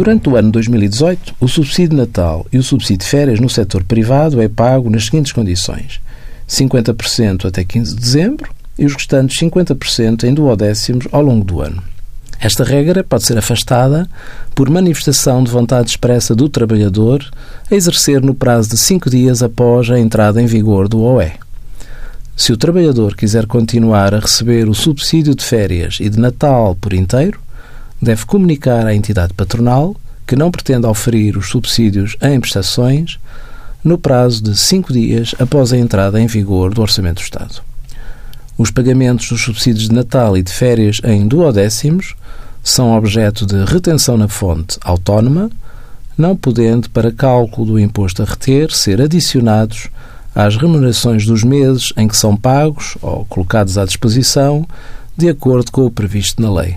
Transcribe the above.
Durante o ano 2018, o subsídio Natal e o subsídio de férias no setor privado é pago nas seguintes condições: 50% até 15 de dezembro e os restantes 50% em duodécimos ao longo do ano. Esta regra pode ser afastada por manifestação de vontade expressa do trabalhador a exercer no prazo de cinco dias após a entrada em vigor do OE. Se o trabalhador quiser continuar a receber o subsídio de férias e de Natal por inteiro, deve comunicar à entidade patronal que não pretende oferir os subsídios em prestações no prazo de cinco dias após a entrada em vigor do Orçamento do Estado. Os pagamentos dos subsídios de Natal e de férias em duodécimos são objeto de retenção na fonte autónoma, não podendo, para cálculo do imposto a reter, ser adicionados às remunerações dos meses em que são pagos ou colocados à disposição, de acordo com o previsto na lei.